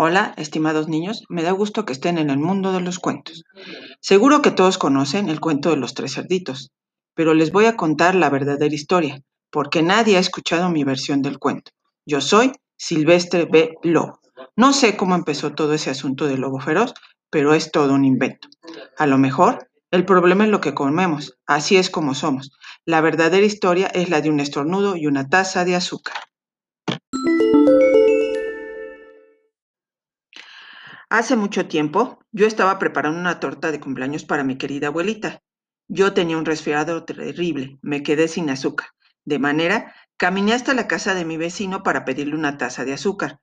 Hola, estimados niños, me da gusto que estén en el mundo de los cuentos. Seguro que todos conocen el cuento de los tres cerditos, pero les voy a contar la verdadera historia, porque nadie ha escuchado mi versión del cuento. Yo soy Silvestre B. Lobo. No sé cómo empezó todo ese asunto del lobo feroz, pero es todo un invento. A lo mejor el problema es lo que comemos, así es como somos. La verdadera historia es la de un estornudo y una taza de azúcar. Hace mucho tiempo, yo estaba preparando una torta de cumpleaños para mi querida abuelita. Yo tenía un resfriado terrible, me quedé sin azúcar. De manera, caminé hasta la casa de mi vecino para pedirle una taza de azúcar.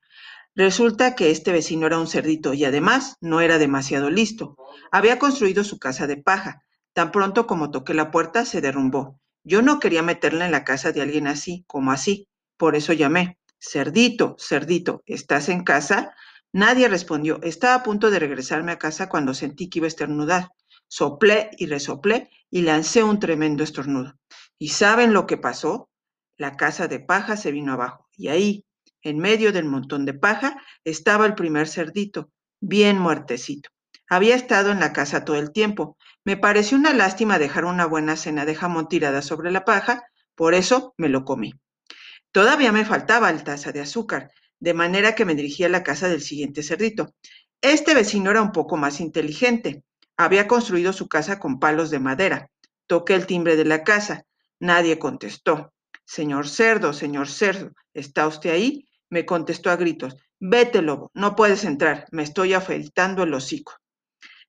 Resulta que este vecino era un cerdito y además no era demasiado listo. Había construido su casa de paja. Tan pronto como toqué la puerta, se derrumbó. Yo no quería meterla en la casa de alguien así, como así. Por eso llamé. Cerdito, cerdito, ¿estás en casa? Nadie respondió. Estaba a punto de regresarme a casa cuando sentí que iba a estornudar. Soplé y resoplé y lancé un tremendo estornudo. ¿Y saben lo que pasó? La casa de paja se vino abajo y ahí, en medio del montón de paja, estaba el primer cerdito, bien muertecito. Había estado en la casa todo el tiempo. Me pareció una lástima dejar una buena cena de jamón tirada sobre la paja, por eso me lo comí. Todavía me faltaba el taza de azúcar, de manera que me dirigí a la casa del siguiente cerdito. Este vecino era un poco más inteligente. Había construido su casa con palos de madera. Toqué el timbre de la casa. Nadie contestó. Señor cerdo, señor cerdo, ¿está usted ahí? Me contestó a gritos. Vete, lobo, no puedes entrar, me estoy afeitando el hocico.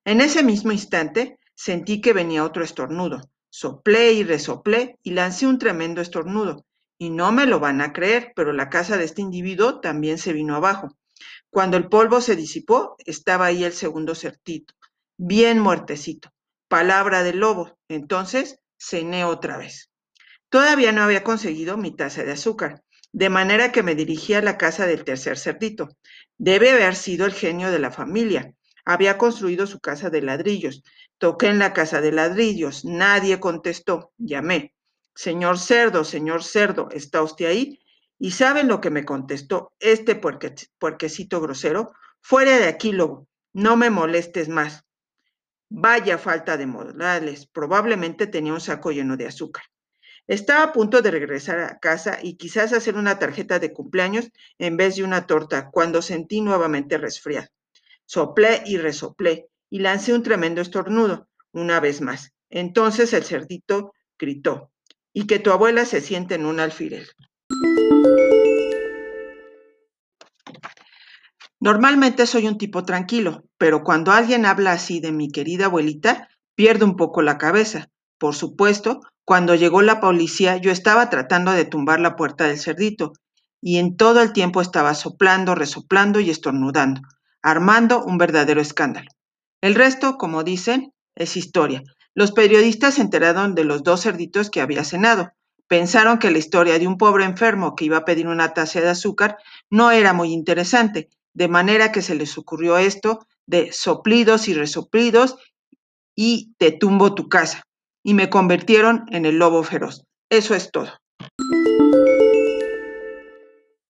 En ese mismo instante sentí que venía otro estornudo. Soplé y resoplé y lancé un tremendo estornudo. Y no me lo van a creer, pero la casa de este individuo también se vino abajo. Cuando el polvo se disipó, estaba ahí el segundo certito, bien muertecito. Palabra del lobo. Entonces cené otra vez. Todavía no había conseguido mi taza de azúcar, de manera que me dirigí a la casa del tercer cerdito. Debe haber sido el genio de la familia. Había construido su casa de ladrillos. Toqué en la casa de ladrillos. Nadie contestó. Llamé. Señor cerdo, señor cerdo, ¿está usted ahí? ¿Y saben lo que me contestó este puerquecito grosero? Fuera de aquí, lobo, no me molestes más. Vaya falta de modales, probablemente tenía un saco lleno de azúcar. Estaba a punto de regresar a casa y quizás hacer una tarjeta de cumpleaños en vez de una torta cuando sentí nuevamente resfriado. Soplé y resoplé y lancé un tremendo estornudo una vez más. Entonces el cerdito gritó, y que tu abuela se siente en un alfiler. Normalmente soy un tipo tranquilo, pero cuando alguien habla así de mi querida abuelita, pierdo un poco la cabeza. Por supuesto, cuando llegó la policía, yo estaba tratando de tumbar la puerta del cerdito, y en todo el tiempo estaba soplando, resoplando y estornudando, armando un verdadero escándalo. El resto, como dicen, es historia, los periodistas se enteraron de los dos cerditos que había cenado. Pensaron que la historia de un pobre enfermo que iba a pedir una taza de azúcar no era muy interesante, de manera que se les ocurrió esto de soplidos y resoplidos y te tumbo tu casa. Y me convirtieron en el lobo feroz. Eso es todo.